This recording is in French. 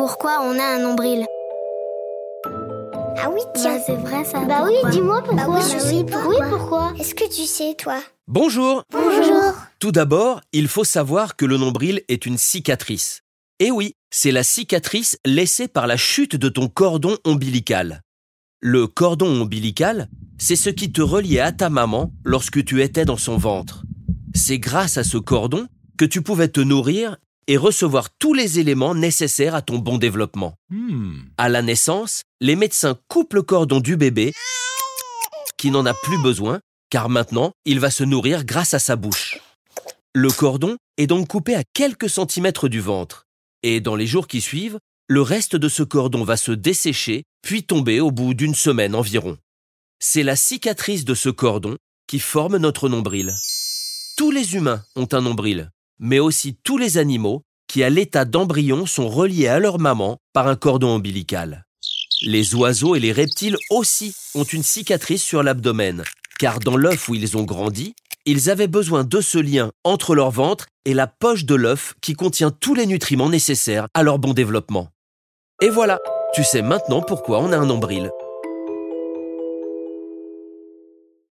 pourquoi on a un nombril. Ah oui, tiens. Bah, c'est vrai ça. Bah oui, pourquoi dis-moi pourquoi. Bah oui, je sais Oui, pourquoi Est-ce que tu sais, toi? Bonjour Bonjour. Tout d'abord, il faut savoir que le nombril est une cicatrice. Et oui, c'est la cicatrice laissée par la chute de ton cordon ombilical. Le cordon ombilical, c'est ce qui te reliait à ta maman lorsque tu étais dans son ventre. C'est grâce à ce cordon que tu pouvais te nourrir et recevoir tous les éléments nécessaires à ton bon développement. À la naissance, les médecins coupent le cordon du bébé qui n'en a plus besoin car maintenant, il va se nourrir grâce à sa bouche. Le cordon est donc coupé à quelques centimètres du ventre. Et dans les jours qui suivent, le reste de ce cordon va se dessécher, puis tomber au bout d'une semaine environ. C'est la cicatrice de ce cordon qui forme notre nombril. Tous les humains ont un nombril, mais aussi tous les animaux qui, à l'état d'embryon, sont reliés à leur maman par un cordon ombilical. Les oiseaux et les reptiles aussi ont une cicatrice sur l'abdomen, car dans l'œuf où ils ont grandi, ils avaient besoin de ce lien entre leur ventre et la poche de l'œuf qui contient tous les nutriments nécessaires à leur bon développement. Et voilà, tu sais maintenant pourquoi on a un nombril.